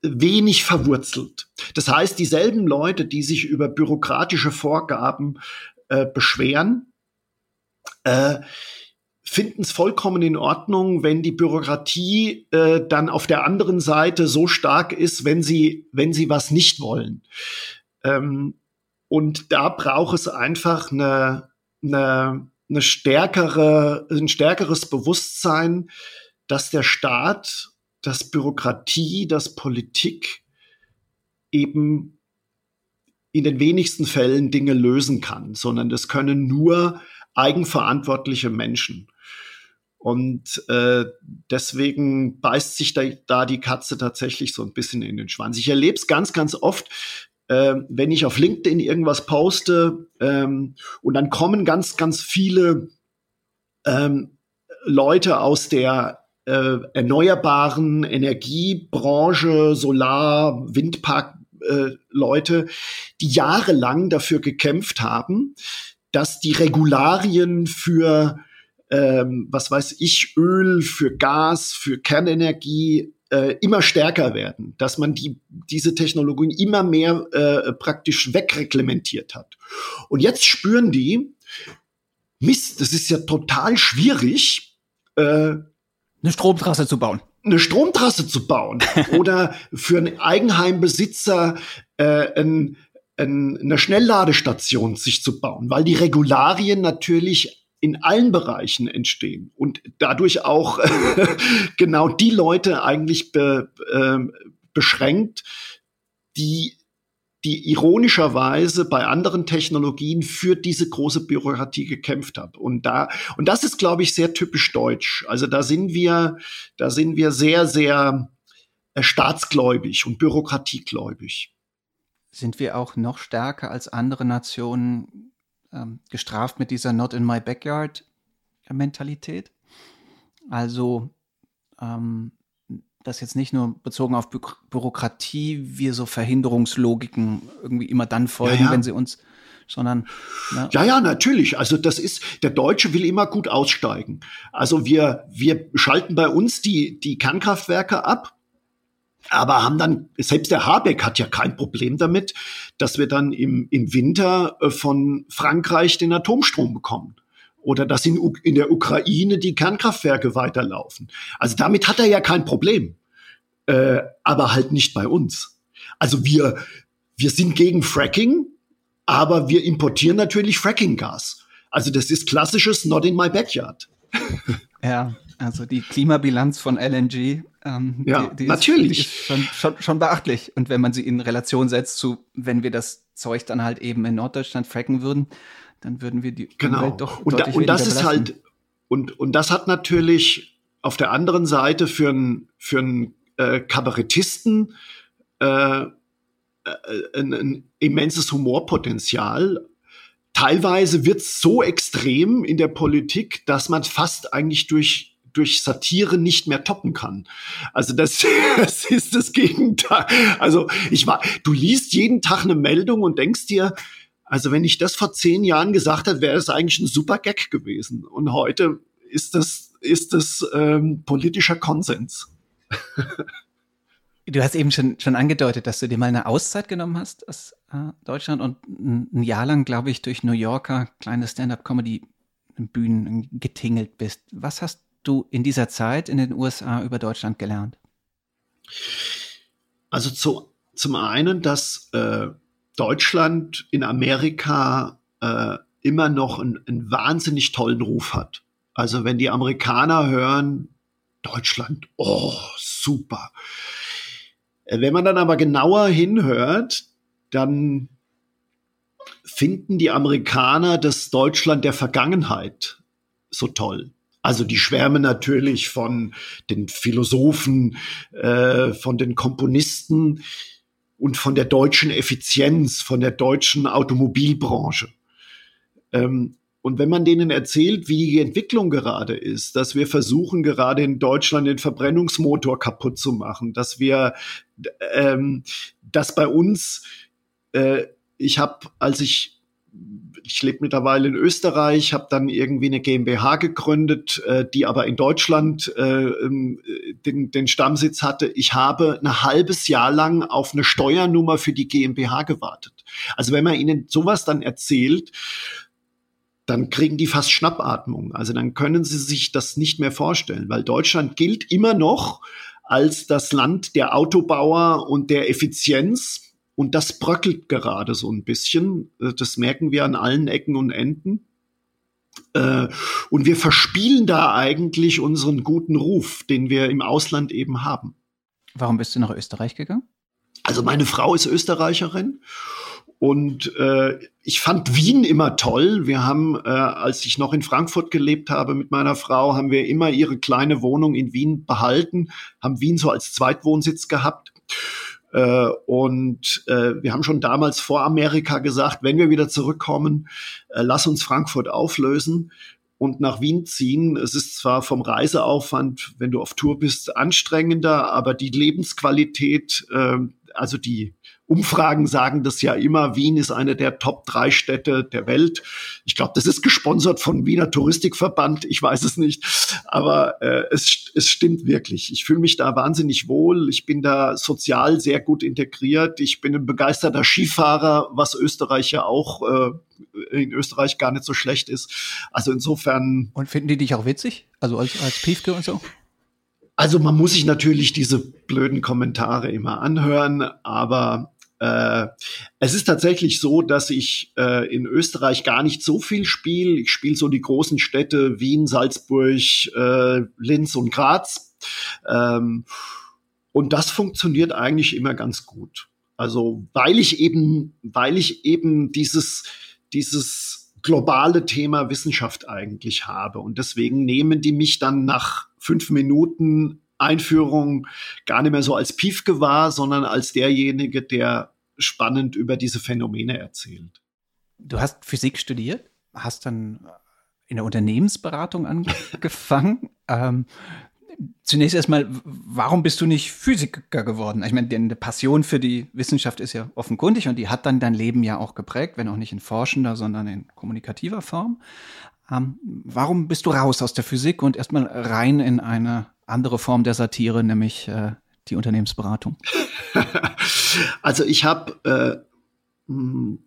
wenig verwurzelt. Das heißt, dieselben Leute, die sich über bürokratische Vorgaben äh, beschweren, äh, finden es vollkommen in Ordnung, wenn die Bürokratie äh, dann auf der anderen Seite so stark ist, wenn sie, wenn sie was nicht wollen. Ähm, und da braucht es einfach eine, eine, eine stärkere, ein stärkeres Bewusstsein, dass der Staat, dass Bürokratie, dass Politik eben in den wenigsten Fällen Dinge lösen kann, sondern das können nur eigenverantwortliche Menschen. Und äh, deswegen beißt sich da, da die Katze tatsächlich so ein bisschen in den Schwanz. Ich erlebe es ganz, ganz oft, äh, wenn ich auf LinkedIn irgendwas poste ähm, und dann kommen ganz, ganz viele ähm, Leute aus der äh, erneuerbaren Energiebranche, Solar, Windpark, äh, Leute, die jahrelang dafür gekämpft haben, dass die Regularien für ähm, was weiß ich, Öl, für Gas, für Kernenergie äh, immer stärker werden, dass man die, diese Technologien immer mehr äh, praktisch wegreglementiert hat. Und jetzt spüren die, Mist, das ist ja total schwierig, äh, eine Stromtrasse zu bauen eine Stromtrasse zu bauen <laughs> oder für einen Eigenheimbesitzer äh, ein, ein, eine Schnellladestation sich zu bauen, weil die Regularien natürlich in allen Bereichen entstehen und dadurch auch <laughs> genau die Leute eigentlich be, äh, beschränkt, die die ironischerweise bei anderen Technologien für diese große Bürokratie gekämpft hat. Und da, und das ist, glaube ich, sehr typisch deutsch. Also da sind wir, da sind wir sehr, sehr äh, staatsgläubig und bürokratiegläubig. Sind wir auch noch stärker als andere Nationen ähm, gestraft mit dieser Not in my backyard Mentalität. Also ähm, das jetzt nicht nur bezogen auf Bü Bürokratie, wir so Verhinderungslogiken irgendwie immer dann folgen, ja, ja. wenn sie uns, sondern ne? ja, ja, natürlich. Also das ist der Deutsche will immer gut aussteigen. Also wir wir schalten bei uns die die Kernkraftwerke ab aber haben dann, selbst der Habeck hat ja kein Problem damit, dass wir dann im, im Winter äh, von Frankreich den Atomstrom bekommen. Oder dass in, in der Ukraine die Kernkraftwerke weiterlaufen. Also damit hat er ja kein Problem. Äh, aber halt nicht bei uns. Also wir, wir sind gegen Fracking, aber wir importieren natürlich Frackinggas. Also das ist klassisches Not in my backyard. Ja, also die Klimabilanz von LNG, ähm, ja, die, die natürlich. Ist, die ist schon, schon, schon beachtlich. Und wenn man sie in Relation setzt zu, wenn wir das Zeug dann halt eben in Norddeutschland fracken würden, dann würden wir die genau. Umwelt doch und, da, und das ist halt und und das hat natürlich auf der anderen Seite für einen für einen äh, Kabarettisten äh, äh ein, ein immenses Humorpotenzial teilweise wird es so extrem in der Politik, dass man fast eigentlich durch durch Satire nicht mehr toppen kann. Also das, <laughs> das ist das Gegenteil. Also ich war, du liest jeden Tag eine Meldung und denkst dir, also wenn ich das vor zehn Jahren gesagt hätte, wäre das eigentlich ein super Gag gewesen. Und heute ist das, ist das ähm, politischer Konsens. Du hast eben schon, schon angedeutet, dass du dir mal eine Auszeit genommen hast aus äh, Deutschland und ein, ein Jahr lang, glaube ich, durch New Yorker kleine Stand-up-Comedy-Bühnen getingelt bist. Was hast du in dieser Zeit in den USA über Deutschland gelernt? Also zu, zum einen, dass äh, Deutschland in Amerika äh, immer noch einen, einen wahnsinnig tollen Ruf hat. Also wenn die Amerikaner hören, Deutschland, oh, super. Äh, wenn man dann aber genauer hinhört, dann finden die Amerikaner das Deutschland der Vergangenheit so toll. Also die schwärmen natürlich von den Philosophen, äh, von den Komponisten und von der deutschen Effizienz, von der deutschen Automobilbranche. Ähm, und wenn man denen erzählt, wie die Entwicklung gerade ist, dass wir versuchen, gerade in Deutschland den Verbrennungsmotor kaputt zu machen, dass wir, ähm, dass bei uns, äh, ich habe, als ich ich lebe mittlerweile in Österreich, habe dann irgendwie eine GmbH gegründet, äh, die aber in Deutschland äh, ähm, den, den Stammsitz hatte. Ich habe ein halbes Jahr lang auf eine Steuernummer für die GmbH gewartet. Also wenn man ihnen sowas dann erzählt, dann kriegen die fast Schnappatmung. Also dann können sie sich das nicht mehr vorstellen, weil Deutschland gilt immer noch als das Land der Autobauer und der Effizienz. Und das bröckelt gerade so ein bisschen. Äh, das merken wir an allen Ecken und Enden. Äh, und wir verspielen da eigentlich unseren guten Ruf, den wir im Ausland eben haben. Warum bist du nach Österreich gegangen? Also meine Frau ist Österreicherin und äh, ich fand Wien immer toll. Wir haben, äh, als ich noch in Frankfurt gelebt habe mit meiner Frau, haben wir immer ihre kleine Wohnung in Wien behalten, haben Wien so als Zweitwohnsitz gehabt. Äh, und äh, wir haben schon damals vor Amerika gesagt, wenn wir wieder zurückkommen, äh, lass uns Frankfurt auflösen und nach Wien ziehen. Es ist zwar vom Reiseaufwand, wenn du auf Tour bist, anstrengender, aber die Lebensqualität, äh, also die Umfragen sagen das ja immer, Wien ist eine der Top drei Städte der Welt. Ich glaube, das ist gesponsert von Wiener Touristikverband, ich weiß es nicht, aber äh, es, es stimmt wirklich. Ich fühle mich da wahnsinnig wohl, ich bin da sozial sehr gut integriert, ich bin ein begeisterter Skifahrer, was Österreich ja auch äh, in Österreich gar nicht so schlecht ist. Also insofern. Und finden die dich auch witzig? Also als, als Piefke und so? Also man muss sich natürlich diese blöden Kommentare immer anhören, aber äh, es ist tatsächlich so, dass ich äh, in Österreich gar nicht so viel spiele. Ich spiele so die großen Städte Wien, Salzburg, äh, Linz und Graz. Ähm, und das funktioniert eigentlich immer ganz gut. Also weil ich eben, weil ich eben dieses, dieses globale Thema Wissenschaft eigentlich habe. Und deswegen nehmen die mich dann nach fünf Minuten Einführung gar nicht mehr so als Piefke wahr, sondern als derjenige, der spannend über diese Phänomene erzählt. Du hast Physik studiert, hast dann in der Unternehmensberatung angefangen. <laughs> ähm, zunächst erstmal, warum bist du nicht Physiker geworden? Ich meine, deine Passion für die Wissenschaft ist ja offenkundig und die hat dann dein Leben ja auch geprägt, wenn auch nicht in forschender, sondern in kommunikativer Form. Ähm, warum bist du raus aus der Physik und erstmal rein in eine andere Form der Satire, nämlich äh, die Unternehmensberatung? <laughs> also ich habe, äh, hm,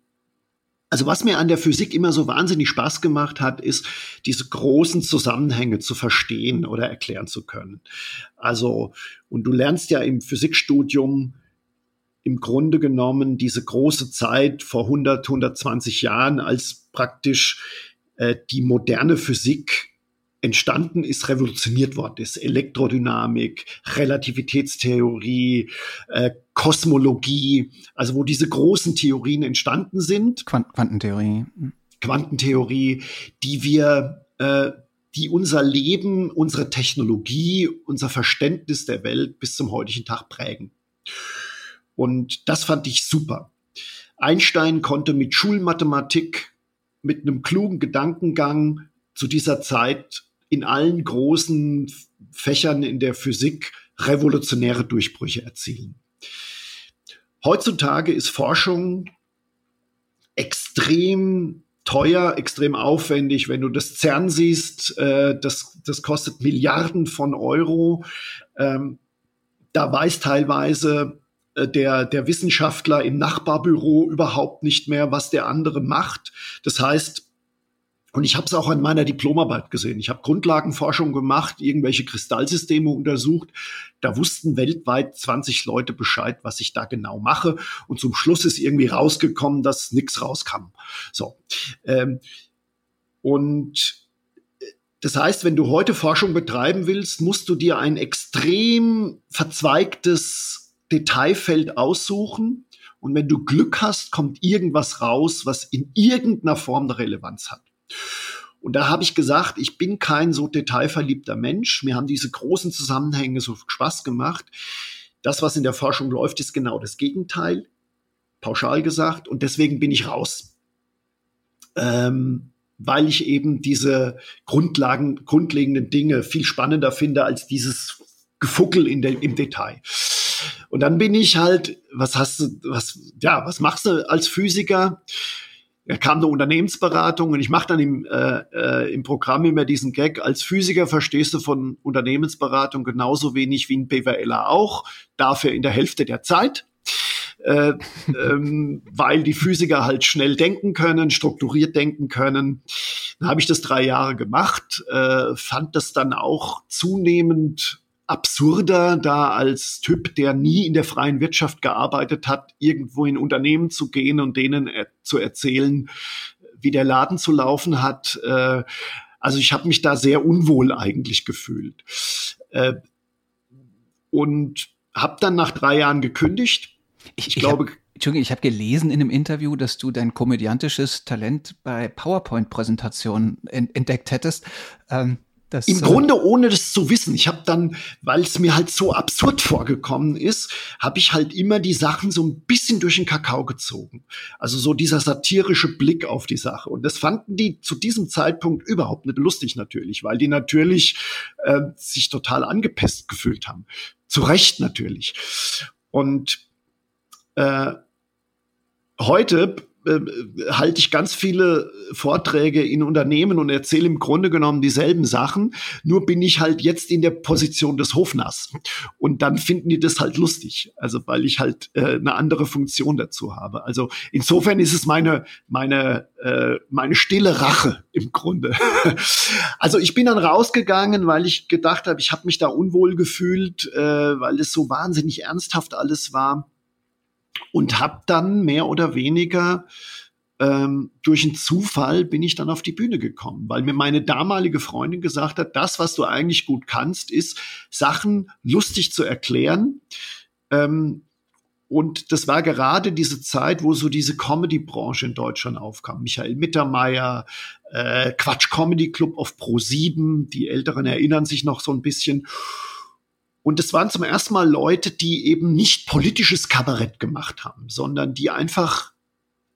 also was mir an der Physik immer so wahnsinnig Spaß gemacht hat, ist diese großen Zusammenhänge zu verstehen oder erklären zu können. Also, und du lernst ja im Physikstudium im Grunde genommen diese große Zeit vor 100, 120 Jahren, als praktisch äh, die moderne Physik entstanden ist, revolutioniert worden ist. Elektrodynamik, Relativitätstheorie, äh, Kosmologie, also wo diese großen Theorien entstanden sind. Quant Quantentheorie. Quantentheorie, die wir, äh, die unser Leben, unsere Technologie, unser Verständnis der Welt bis zum heutigen Tag prägen. Und das fand ich super. Einstein konnte mit Schulmathematik, mit einem klugen Gedankengang zu dieser Zeit in allen großen Fächern in der Physik revolutionäre Durchbrüche erzielen. Heutzutage ist Forschung extrem teuer, extrem aufwendig. Wenn du das CERN siehst, äh, das, das kostet Milliarden von Euro. Ähm, da weiß teilweise der, der Wissenschaftler im Nachbarbüro überhaupt nicht mehr, was der andere macht. Das heißt, und ich habe es auch an meiner Diplomarbeit gesehen. Ich habe Grundlagenforschung gemacht, irgendwelche Kristallsysteme untersucht. Da wussten weltweit 20 Leute Bescheid, was ich da genau mache. Und zum Schluss ist irgendwie rausgekommen, dass nichts rauskam. So. Ähm, und äh, das heißt, wenn du heute Forschung betreiben willst, musst du dir ein extrem verzweigtes Detailfeld aussuchen. Und wenn du Glück hast, kommt irgendwas raus, was in irgendeiner Form eine Relevanz hat. Und da habe ich gesagt, ich bin kein so detailverliebter Mensch. Mir haben diese großen Zusammenhänge so Spaß gemacht. Das, was in der Forschung läuft, ist genau das Gegenteil, pauschal gesagt. Und deswegen bin ich raus. Ähm, weil ich eben diese Grundlagen, grundlegenden Dinge viel spannender finde als dieses Gefuckel in der, im Detail. Und dann bin ich halt, was hast du, was, ja, was machst du als Physiker? er kam eine Unternehmensberatung und ich mache dann im, äh, äh, im Programm immer diesen Gag, als Physiker verstehst du von Unternehmensberatung genauso wenig wie ein BWLer auch, dafür in der Hälfte der Zeit. Äh, ähm, <laughs> weil die Physiker halt schnell denken können, strukturiert denken können. Dann habe ich das drei Jahre gemacht, äh, fand das dann auch zunehmend absurder, da als Typ, der nie in der freien Wirtschaft gearbeitet hat, irgendwo in Unternehmen zu gehen und denen er zu erzählen, wie der Laden zu laufen hat. Äh, also ich habe mich da sehr unwohl eigentlich gefühlt. Äh, und habe dann nach drei Jahren gekündigt. Ich, ich glaube, Entschuldigung, ich habe gelesen in einem Interview, dass du dein komödiantisches Talent bei PowerPoint-Präsentationen entdeckt hättest. Ähm, das, Im Grunde ohne das zu wissen. Ich habe dann, weil es mir halt so absurd vorgekommen ist, habe ich halt immer die Sachen so ein bisschen durch den Kakao gezogen. Also so dieser satirische Blick auf die Sache. Und das fanden die zu diesem Zeitpunkt überhaupt nicht lustig natürlich, weil die natürlich äh, sich total angepisst gefühlt haben. Zu Recht natürlich. Und äh, heute äh, halte ich ganz viele Vorträge in Unternehmen und erzähle im Grunde genommen dieselben Sachen. Nur bin ich halt jetzt in der Position des Hofners. Und dann finden die das halt lustig. Also weil ich halt äh, eine andere Funktion dazu habe. Also insofern ist es meine, meine, äh, meine stille Rache im Grunde. <laughs> also ich bin dann rausgegangen, weil ich gedacht habe, ich habe mich da unwohl gefühlt, äh, weil es so wahnsinnig ernsthaft alles war und habe dann mehr oder weniger ähm, durch einen Zufall bin ich dann auf die Bühne gekommen, weil mir meine damalige Freundin gesagt hat, das, was du eigentlich gut kannst, ist Sachen lustig zu erklären. Ähm, und das war gerade diese Zeit, wo so diese Comedy-Branche in Deutschland aufkam. Michael Mittermeier, äh, Quatsch Comedy Club auf Pro 7, die Älteren erinnern sich noch so ein bisschen. Und es waren zum ersten Mal Leute, die eben nicht politisches Kabarett gemacht haben, sondern die einfach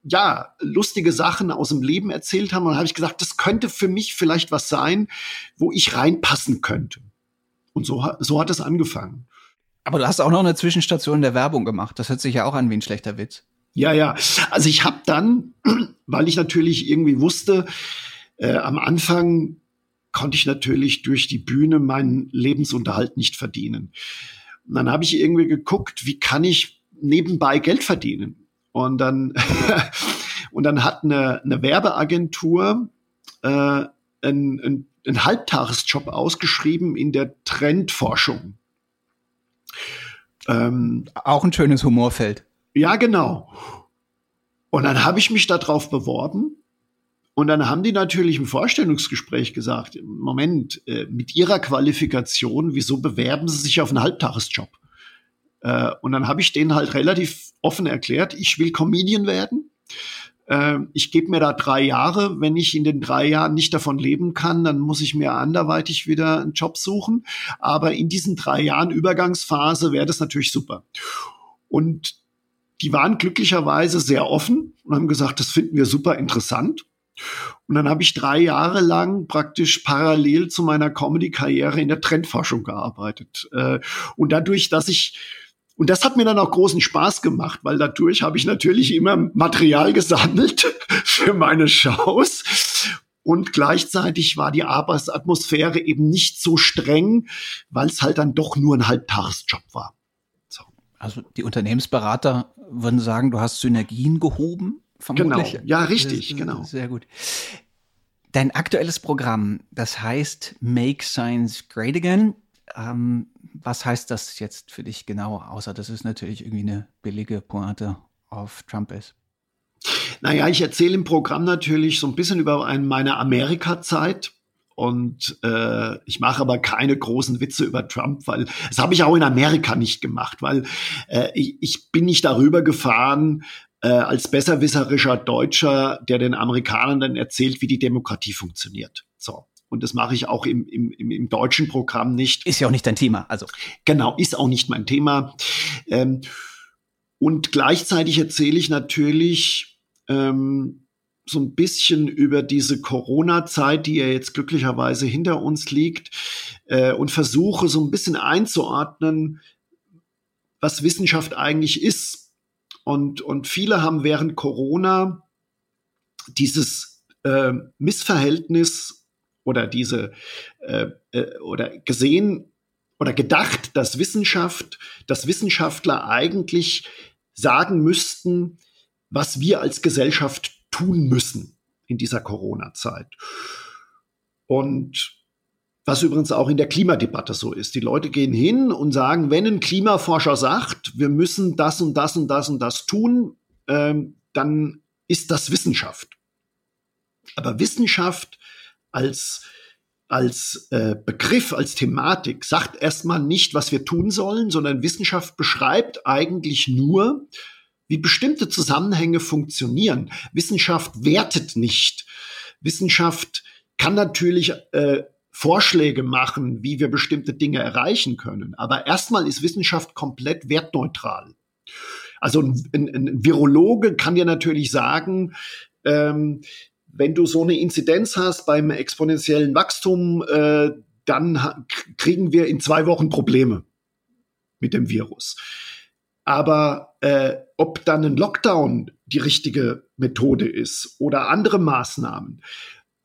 ja, lustige Sachen aus dem Leben erzählt haben. Und dann habe ich gesagt, das könnte für mich vielleicht was sein, wo ich reinpassen könnte. Und so, so hat es angefangen. Aber du hast auch noch eine Zwischenstation der Werbung gemacht. Das hört sich ja auch an wie ein schlechter Witz. Ja, ja. Also ich habe dann, <clears throat> weil ich natürlich irgendwie wusste, äh, am Anfang konnte ich natürlich durch die Bühne meinen Lebensunterhalt nicht verdienen. Und dann habe ich irgendwie geguckt, wie kann ich nebenbei Geld verdienen? Und dann, <laughs> und dann hat eine, eine Werbeagentur äh, einen, einen, einen Halbtagesjob ausgeschrieben in der Trendforschung. Ähm, Auch ein schönes Humorfeld. Ja, genau. Und dann habe ich mich darauf beworben und dann haben die natürlich im Vorstellungsgespräch gesagt, Moment, äh, mit ihrer Qualifikation, wieso bewerben sie sich auf einen Halbtagesjob? Äh, und dann habe ich denen halt relativ offen erklärt, ich will Comedian werden. Äh, ich gebe mir da drei Jahre. Wenn ich in den drei Jahren nicht davon leben kann, dann muss ich mir anderweitig wieder einen Job suchen. Aber in diesen drei Jahren Übergangsphase wäre das natürlich super. Und die waren glücklicherweise sehr offen und haben gesagt, das finden wir super interessant. Und dann habe ich drei Jahre lang praktisch parallel zu meiner Comedy-Karriere in der Trendforschung gearbeitet. Äh, und dadurch, dass ich und das hat mir dann auch großen Spaß gemacht, weil dadurch habe ich natürlich immer Material gesammelt <laughs> für meine Shows. Und gleichzeitig war die Arbeitsatmosphäre eben nicht so streng, weil es halt dann doch nur ein Halbtagesjob war. So. Also die Unternehmensberater würden sagen, du hast Synergien gehoben, vermutlich. Genau, ja, richtig, sehr, genau. Sehr gut. Dein aktuelles Programm, das heißt Make Science Great Again, ähm, was heißt das jetzt für dich genau, außer dass es natürlich irgendwie eine billige Pointe auf Trump ist? Naja, ich erzähle im Programm natürlich so ein bisschen über meine Amerika-Zeit. Und äh, ich mache aber keine großen Witze über Trump, weil das habe ich auch in Amerika nicht gemacht, weil äh, ich, ich bin nicht darüber gefahren, äh, als besserwisserischer Deutscher, der den Amerikanern dann erzählt, wie die Demokratie funktioniert. So. Und das mache ich auch im, im, im deutschen Programm nicht. Ist ja auch nicht dein Thema, also. Genau, ist auch nicht mein Thema. Ähm, und gleichzeitig erzähle ich natürlich ähm, so ein bisschen über diese Corona-Zeit, die ja jetzt glücklicherweise hinter uns liegt, äh, und versuche so ein bisschen einzuordnen, was Wissenschaft eigentlich ist. Und, und viele haben während Corona dieses äh, Missverhältnis oder diese äh, äh, oder gesehen oder gedacht, dass Wissenschaft, dass Wissenschaftler eigentlich sagen müssten, was wir als Gesellschaft tun müssen in dieser Corona-Zeit. Und was übrigens auch in der Klimadebatte so ist. Die Leute gehen hin und sagen, wenn ein Klimaforscher sagt, wir müssen das und das und das und das tun, ähm, dann ist das Wissenschaft. Aber Wissenschaft als als äh, Begriff, als Thematik sagt erstmal nicht, was wir tun sollen, sondern Wissenschaft beschreibt eigentlich nur, wie bestimmte Zusammenhänge funktionieren. Wissenschaft wertet nicht. Wissenschaft kann natürlich äh, Vorschläge machen, wie wir bestimmte Dinge erreichen können. Aber erstmal ist Wissenschaft komplett wertneutral. Also ein, ein, ein Virologe kann dir natürlich sagen, ähm, wenn du so eine Inzidenz hast beim exponentiellen Wachstum, äh, dann kriegen wir in zwei Wochen Probleme mit dem Virus. Aber äh, ob dann ein Lockdown die richtige Methode ist oder andere Maßnahmen,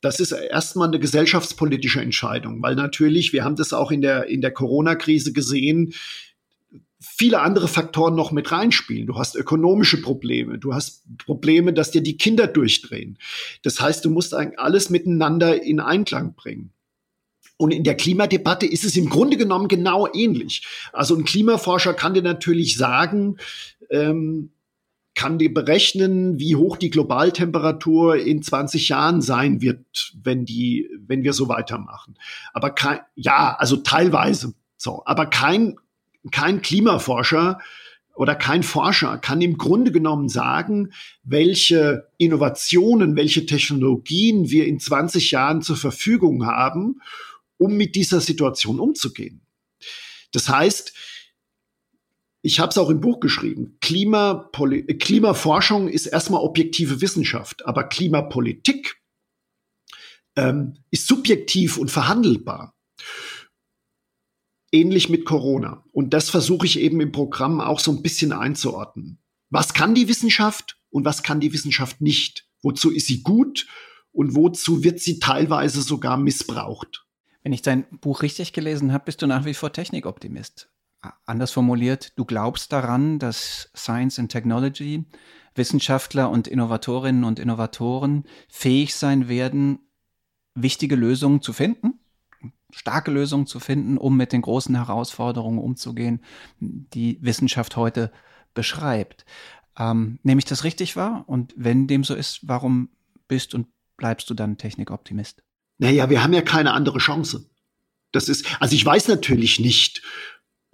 das ist erstmal eine gesellschaftspolitische Entscheidung, weil natürlich, wir haben das auch in der, in der Corona-Krise gesehen, viele andere Faktoren noch mit reinspielen. Du hast ökonomische Probleme, du hast Probleme, dass dir die Kinder durchdrehen. Das heißt, du musst eigentlich alles miteinander in Einklang bringen. Und in der Klimadebatte ist es im Grunde genommen genau ähnlich. Also ein Klimaforscher kann dir natürlich sagen, ähm, kann dir berechnen, wie hoch die Globaltemperatur in 20 Jahren sein wird, wenn die, wenn wir so weitermachen. Aber kein, ja, also teilweise so, aber kein kein Klimaforscher oder kein Forscher kann im Grunde genommen sagen, welche Innovationen, welche Technologien wir in 20 Jahren zur Verfügung haben, um mit dieser Situation umzugehen. Das heißt, ich habe es auch im Buch geschrieben, Klimapoli Klimaforschung ist erstmal objektive Wissenschaft, aber Klimapolitik ähm, ist subjektiv und verhandelbar ähnlich mit Corona. Und das versuche ich eben im Programm auch so ein bisschen einzuordnen. Was kann die Wissenschaft und was kann die Wissenschaft nicht? Wozu ist sie gut und wozu wird sie teilweise sogar missbraucht? Wenn ich dein Buch richtig gelesen habe, bist du nach wie vor Technikoptimist. Anders formuliert, du glaubst daran, dass Science and Technology, Wissenschaftler und Innovatorinnen und Innovatoren fähig sein werden, wichtige Lösungen zu finden? starke Lösungen zu finden, um mit den großen Herausforderungen umzugehen, die Wissenschaft heute beschreibt. Ähm, nehme ich das richtig wahr? Und wenn dem so ist, warum bist und bleibst du dann Technikoptimist? Naja, wir haben ja keine andere Chance. Das ist, also ich weiß natürlich nicht,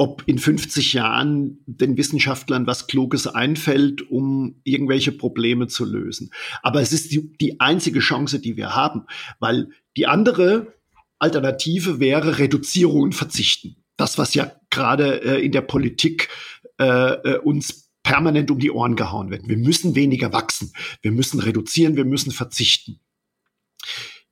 ob in 50 Jahren den Wissenschaftlern was Kluges einfällt, um irgendwelche Probleme zu lösen. Aber es ist die, die einzige Chance, die wir haben, weil die andere Alternative wäre Reduzierung und Verzichten. Das, was ja gerade äh, in der Politik äh, äh, uns permanent um die Ohren gehauen wird. Wir müssen weniger wachsen. Wir müssen reduzieren. Wir müssen verzichten.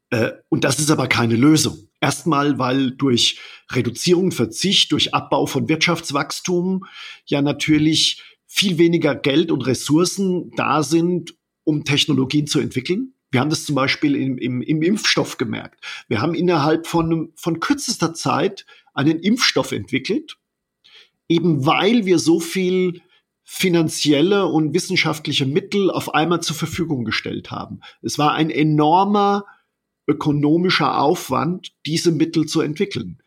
Äh, und das ist aber keine Lösung. Erstmal, weil durch Reduzierung, Verzicht, durch Abbau von Wirtschaftswachstum ja natürlich viel weniger Geld und Ressourcen da sind, um Technologien zu entwickeln. Wir haben das zum Beispiel im, im, im Impfstoff gemerkt. Wir haben innerhalb von, von kürzester Zeit einen Impfstoff entwickelt, eben weil wir so viel finanzielle und wissenschaftliche Mittel auf einmal zur Verfügung gestellt haben. Es war ein enormer ökonomischer Aufwand, diese Mittel zu entwickeln.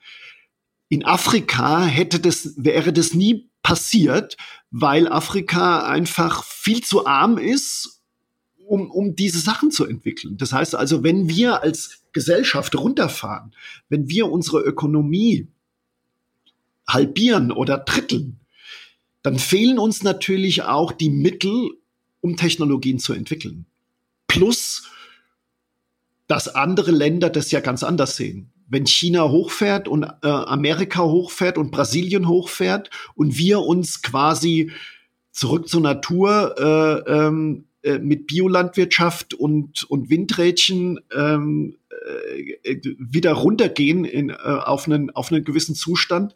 In Afrika hätte das, wäre das nie passiert, weil Afrika einfach viel zu arm ist, um, um diese Sachen zu entwickeln. Das heißt also, wenn wir als Gesellschaft runterfahren, wenn wir unsere Ökonomie halbieren oder dritteln, dann fehlen uns natürlich auch die Mittel, um Technologien zu entwickeln. Plus dass andere Länder das ja ganz anders sehen. Wenn China hochfährt und äh, Amerika hochfährt und Brasilien hochfährt und wir uns quasi zurück zur Natur äh, ähm, äh, mit Biolandwirtschaft und, und Windrädchen ähm, äh, wieder runtergehen in, äh, auf, einen, auf einen gewissen Zustand,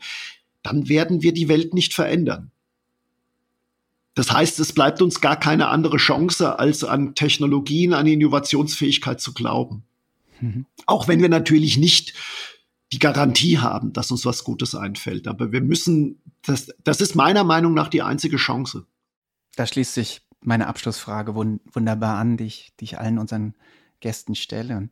dann werden wir die Welt nicht verändern. Das heißt, es bleibt uns gar keine andere Chance, als an Technologien, an Innovationsfähigkeit zu glauben. Mhm. Auch wenn wir natürlich nicht die Garantie haben, dass uns was Gutes einfällt. Aber wir müssen, das, das ist meiner Meinung nach die einzige Chance. Da schließt sich meine Abschlussfrage wunderbar an, die ich, die ich allen unseren Gästen stelle.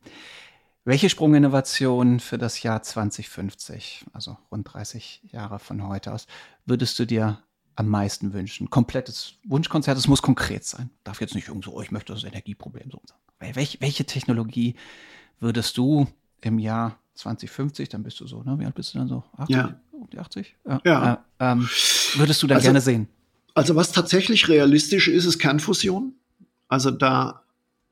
Welche Sprunginnovation für das Jahr 2050, also rund 30 Jahre von heute aus, würdest du dir am meisten wünschen? Komplettes Wunschkonzert, es muss konkret sein. Darf jetzt nicht irgendwo, oh, ich möchte das Energieproblem so sein. Welche, welche Technologie würdest du im Jahr 2050, dann bist du so, ne? Wie alt bist du dann so? 80? Ja. Um die 80? Ja. ja. Äh, ähm, würdest du da also, gerne sehen? Also was tatsächlich realistisch ist, ist Kernfusion. Also da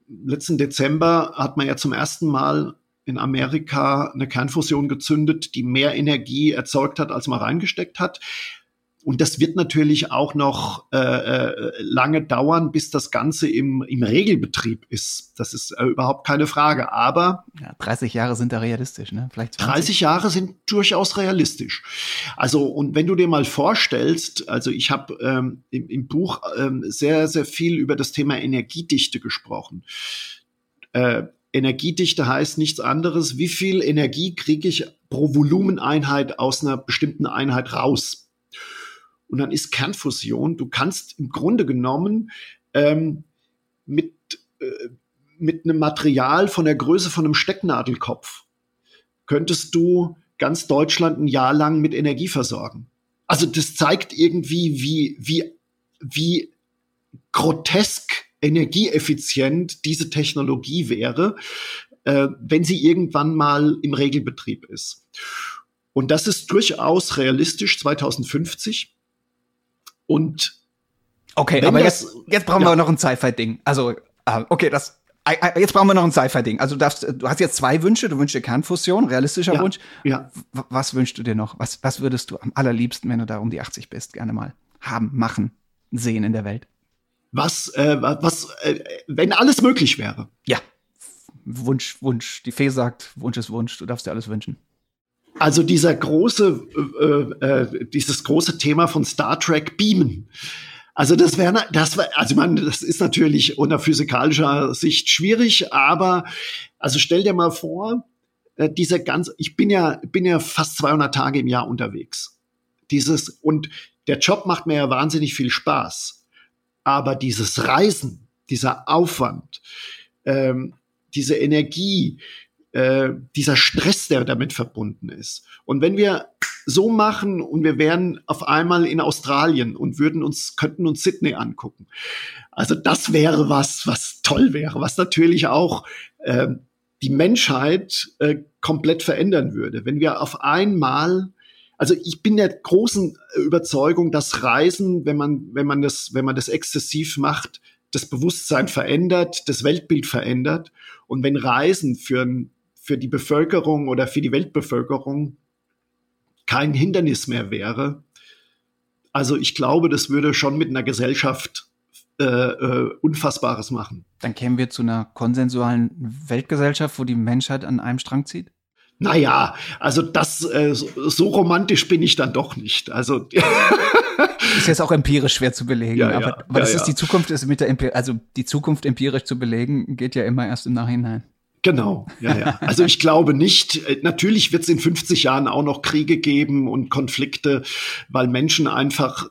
letzten Dezember hat man ja zum ersten Mal in Amerika eine Kernfusion gezündet, die mehr Energie erzeugt hat, als man reingesteckt hat. Und das wird natürlich auch noch äh, äh, lange dauern, bis das Ganze im, im Regelbetrieb ist. Das ist äh, überhaupt keine Frage. Aber ja, 30 Jahre sind da realistisch, ne? Vielleicht 20. 30 Jahre sind durchaus realistisch. Also und wenn du dir mal vorstellst, also ich habe ähm, im, im Buch ähm, sehr sehr viel über das Thema Energiedichte gesprochen. Äh, Energiedichte heißt nichts anderes, wie viel Energie kriege ich pro Volumeneinheit aus einer bestimmten Einheit raus. Und dann ist Kernfusion, du kannst im Grunde genommen ähm, mit, äh, mit einem Material von der Größe von einem Stecknadelkopf, könntest du ganz Deutschland ein Jahr lang mit Energie versorgen. Also das zeigt irgendwie, wie, wie, wie grotesk energieeffizient diese Technologie wäre, äh, wenn sie irgendwann mal im Regelbetrieb ist. Und das ist durchaus realistisch 2050. Und okay, aber das, jetzt, jetzt brauchen ja. wir noch ein Sci-Fi-Ding. Also, uh, okay, das Jetzt brauchen wir noch ein Sci-Fi-Ding. Also du, darfst, du hast jetzt zwei Wünsche. Du wünschst dir Kernfusion, realistischer ja, Wunsch. Ja. Was wünschst du dir noch? Was, was würdest du am allerliebsten, wenn du da um die 80 bist, gerne mal haben, machen, sehen in der Welt? Was, äh, was, äh, wenn alles möglich wäre? Ja. Wunsch, Wunsch. Die Fee sagt, Wunsch ist Wunsch. Du darfst dir alles wünschen. Also dieser große, äh, äh, dieses große Thema von Star Trek Beamen. Also das wäre, das war, also man, das ist natürlich unter physikalischer Sicht schwierig, aber also stell dir mal vor, äh, dieser ganze, ich bin ja, bin ja fast 200 Tage im Jahr unterwegs. Dieses und der Job macht mir ja wahnsinnig viel Spaß, aber dieses Reisen, dieser Aufwand, ähm, diese Energie, äh, dieser Stress, der damit verbunden ist. Und wenn wir so machen und wir wären auf einmal in Australien und würden uns, könnten uns Sydney angucken. Also das wäre was, was toll wäre, was natürlich auch äh, die Menschheit äh, komplett verändern würde. Wenn wir auf einmal also ich bin der großen Überzeugung, dass Reisen, wenn man, wenn man das, wenn man das exzessiv macht, das Bewusstsein verändert, das Weltbild verändert. Und wenn Reisen für ein für die Bevölkerung oder für die Weltbevölkerung kein Hindernis mehr wäre. Also ich glaube, das würde schon mit einer Gesellschaft äh, äh, Unfassbares machen. Dann kämen wir zu einer konsensualen Weltgesellschaft, wo die Menschheit an einem Strang zieht? Naja, also das äh, so romantisch bin ich dann doch nicht. Also <laughs> ist jetzt auch empirisch schwer zu belegen, ja, aber, ja, aber das ja, ist die Zukunft ist mit der Empir also die Zukunft empirisch zu belegen geht ja immer erst im Nachhinein. Genau, ja, ja. Also ich glaube nicht, äh, natürlich wird es in 50 Jahren auch noch Kriege geben und Konflikte, weil Menschen einfach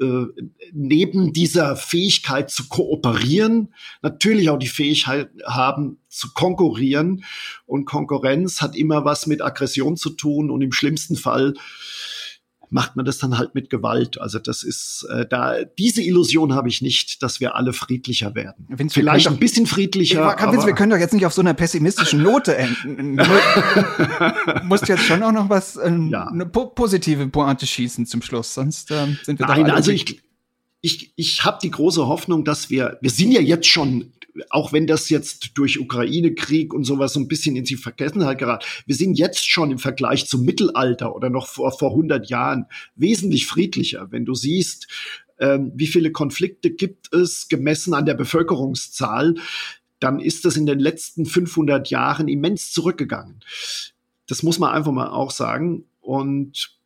äh, neben dieser Fähigkeit zu kooperieren, natürlich auch die Fähigkeit haben zu konkurrieren. Und Konkurrenz hat immer was mit Aggression zu tun und im schlimmsten Fall macht man das dann halt mit Gewalt. Also das ist äh, da diese Illusion habe ich nicht, dass wir alle friedlicher werden. Vince, Vielleicht ein bisschen friedlicher. Kann, Vince, wir können doch jetzt nicht auf so einer pessimistischen Note enden. <laughs> du musst jetzt schon auch noch was ähm, ja. eine po positive Pointe schießen zum Schluss, sonst ähm, sind wir Nein, also ich ich, ich habe die große Hoffnung, dass wir, wir sind ja jetzt schon auch wenn das jetzt durch Ukraine-Krieg und sowas so ein bisschen in die Vergessenheit gerät, wir sind jetzt schon im Vergleich zum Mittelalter oder noch vor, vor 100 Jahren wesentlich friedlicher. Wenn du siehst, ähm, wie viele Konflikte gibt es gemessen an der Bevölkerungszahl, dann ist das in den letzten 500 Jahren immens zurückgegangen. Das muss man einfach mal auch sagen. Und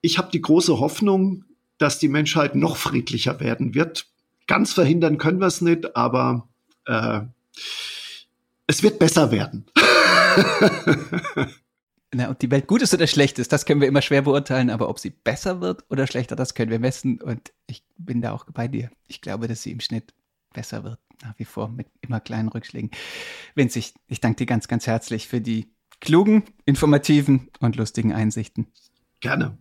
ich habe die große Hoffnung, dass die Menschheit noch friedlicher werden wird. Ganz verhindern können wir es nicht, aber äh, es wird besser werden. <laughs> Na, ob die Welt gut ist oder schlecht ist, das können wir immer schwer beurteilen, aber ob sie besser wird oder schlechter, das können wir messen. Und ich bin da auch bei dir. Ich glaube, dass sie im Schnitt besser wird, nach wie vor mit immer kleinen Rückschlägen. Ich, ich danke dir ganz, ganz herzlich für die klugen, informativen und lustigen Einsichten. Gerne.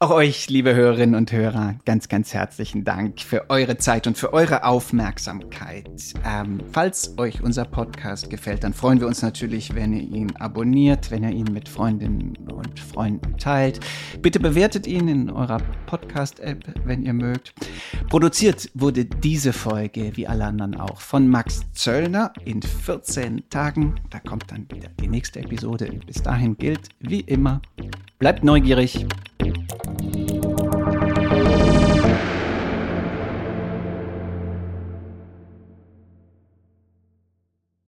Auch euch, liebe Hörerinnen und Hörer, ganz, ganz herzlichen Dank für eure Zeit und für eure Aufmerksamkeit. Ähm, falls euch unser Podcast gefällt, dann freuen wir uns natürlich, wenn ihr ihn abonniert, wenn ihr ihn mit Freundinnen und Freunden teilt. Bitte bewertet ihn in eurer Podcast-App, wenn ihr mögt. Produziert wurde diese Folge, wie alle anderen auch, von Max Zöllner in 14 Tagen. Da kommt dann wieder die nächste Episode. Bis dahin gilt, wie immer, bleibt neugierig Thank you.